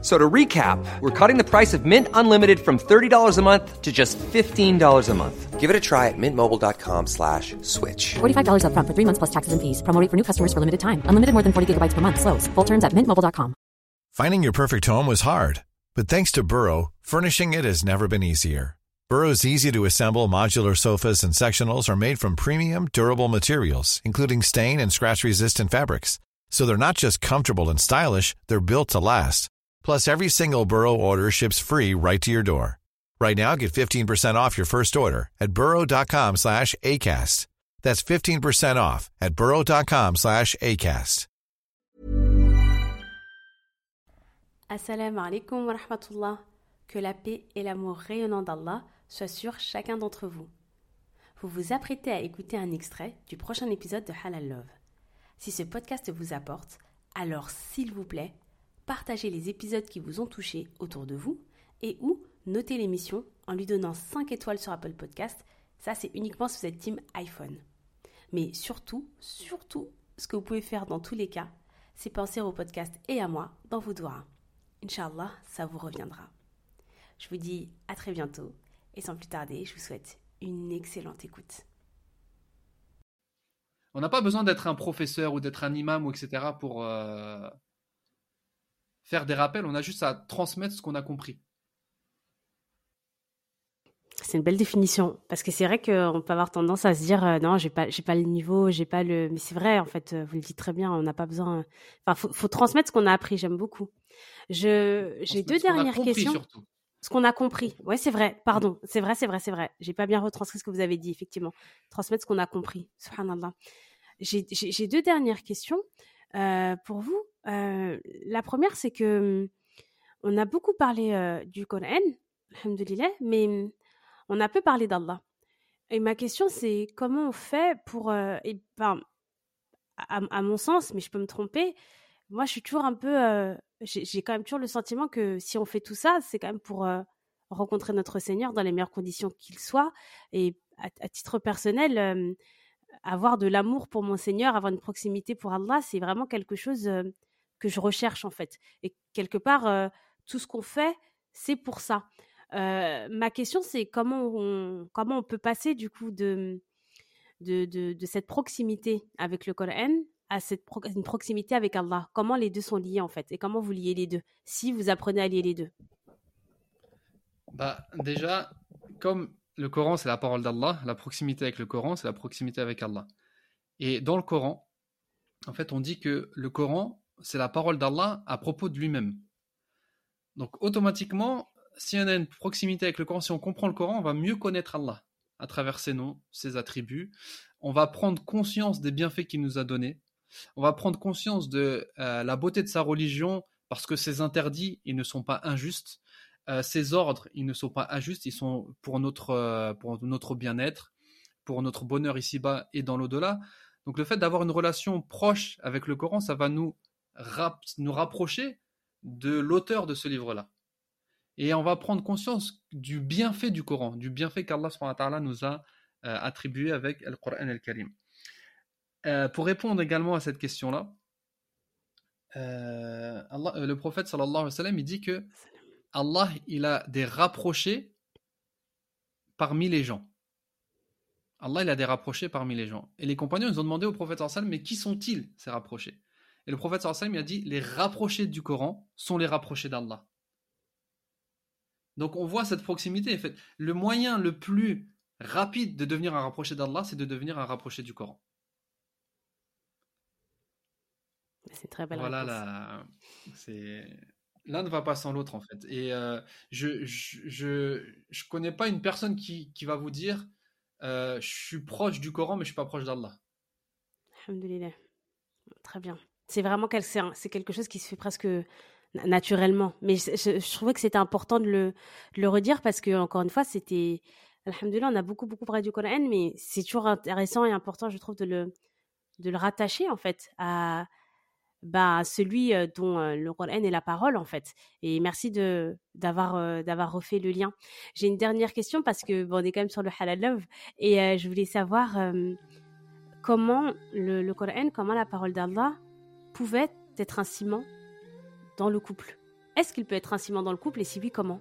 So to recap, we're cutting the price of Mint Unlimited from $30 a month to just $15 a month. Give it a try at mintmobile.com slash switch. $45 upfront for three months plus taxes and fees. Promo rate for new customers for limited time. Unlimited more than 40 gigabytes per month. Slows. Full terms at mintmobile.com. Finding your perfect home was hard, but thanks to Burrow, furnishing it has never been easier. Burrow's easy to assemble modular sofas and sectionals are made from premium, durable materials, including stain and scratch resistant fabrics. So they're not just comfortable and stylish, they're built to last. Plus, every single Burrow order ships free right to your door. Right now, get 15% off your first order at burrow.com slash ACAST. That's 15% off at burrow.com slash ACAST. Assalamu alaikum wa rahmatullah. Que la paix et l'amour rayonnant d'Allah soient sur chacun d'entre vous. Vous vous apprêtez à écouter un extrait du prochain épisode de Halal Love. Si ce podcast vous apporte, alors s'il vous plaît, partagez les épisodes qui vous ont touché autour de vous et ou notez l'émission en lui donnant 5 étoiles sur Apple Podcast. Ça, c'est uniquement si vous êtes team iPhone. Mais surtout, surtout, ce que vous pouvez faire dans tous les cas, c'est penser au podcast et à moi dans vos doigts. Inch'Allah, ça vous reviendra. Je vous dis à très bientôt et sans plus tarder, je vous souhaite une excellente écoute. On n'a pas besoin d'être un professeur ou d'être un imam ou etc. pour euh, faire des rappels. On a juste à transmettre ce qu'on a compris. C'est une belle définition parce que c'est vrai qu'on peut avoir tendance à se dire euh, non, j'ai pas, j'ai pas le niveau, j'ai pas le. Mais c'est vrai en fait, euh, vous le dites très bien. On n'a pas besoin. Enfin, faut, faut transmettre ce qu'on a appris. J'aime beaucoup. Je, j'ai deux dernières questions. Surtout. Ce qu'on a compris. Ouais, c'est vrai. Pardon. C'est vrai, c'est vrai, c'est vrai. J'ai pas bien retranscrit ce que vous avez dit, effectivement. Transmettre ce qu'on a compris. Subhanallah. J'ai, j'ai, j'ai deux dernières questions pour vous. Euh, la première, c'est que hum, on a beaucoup parlé euh, du Coran, alhamdoulilah, mais hum, on a peu parlé d'Allah. Et ma question, c'est comment on fait pour, euh, à, mon sens, mais je peux me tromper, moi, je suis toujours un peu, euh, j'ai quand même toujours le sentiment que si on fait tout ça, c'est quand même pour euh, rencontrer notre Seigneur dans les meilleures conditions qu'il soit. Et à, titre personnel, euh, avoir de l'amour pour mon Seigneur, avoir une proximité pour Allah, c'est vraiment quelque chose euh, que je recherche en fait. Et quelque part, euh, tout ce qu'on fait, c'est pour ça. Euh, ma question, c'est comment on, comment on peut passer du coup de, de, de, cette proximité avec le Coran à cette une proximité avec Allah? Comment les deux sont liés en fait? Et comment vous liez les deux si vous apprenez à lier les deux? Bah, déjà, comme le Coran, c'est la parole d'Allah, la proximité avec le Coran, c'est la proximité avec Allah. Et dans le Coran, en fait, on dit que le Coran, c'est la parole d'Allah à propos de lui-même. Donc, automatiquement, si on a une proximité avec le Coran, si on comprend le Coran, on va mieux connaître Allah à travers ses noms, ses attributs. On va prendre conscience des bienfaits qu'il nous a donnés. On va prendre conscience de euh, la beauté de sa religion parce que ses interdits, ils ne sont pas injustes. Euh, ces ordres, ils ne sont pas injustes, ils sont pour notre, euh, pour notre bien-être, pour notre bonheur ici-bas et dans l'au-delà. Donc le fait d'avoir une relation proche avec le Coran, ça va nous, nous rapprocher de l'auteur de ce livre-là. Et on va prendre conscience du bienfait du Coran, du bienfait qu'Allah nous a euh, attribué avec le Coran al-Karim. Pour répondre également à cette question-là, le prophète sallallahu alayhi wa sallam, il dit que Allah, il a des rapprochés parmi les gens. Allah, il a des rapprochés parmi les gens. Et les compagnons, ils ont demandé au prophète sallam, mais qui sont-ils, ces rapprochés? Et le prophète sallam, il a dit, les rapprochés du Coran sont les rapprochés d'Allah. Donc on voit cette proximité. En fait, le moyen le plus rapide de devenir un rapproché d'Allah, c'est de devenir un rapproché du Coran. C'est très belle Voilà, réponse. la... c'est l'un ne va pas sans l'autre en fait. Et euh, je, je, je, je connais pas une personne qui, qui va vous dire euh, je suis proche du Coran mais je suis pas proche d'Allah. Alhamdoulilah. Très bien. C'est vraiment c'est quelque chose qui se fait presque na- naturellement. Mais je, trouvais que c'était important de le, le redire parce que, encore une fois, c'était. Alhamdoulilah, on a beaucoup, beaucoup parlé du Coran, mais c'est toujours intéressant et important, je trouve, de le, de le rattacher, en fait, à, bah, celui dont le Coran est la parole en fait. Et merci de d'avoir d'avoir refait le lien. J'ai une dernière question parce que bon, on est quand même sur le halal love et je voulais savoir comment le, le Coran, comment la parole d'Allah pouvait être un ciment dans le couple? Est-ce qu'il peut être un ciment dans le couple et si oui, comment?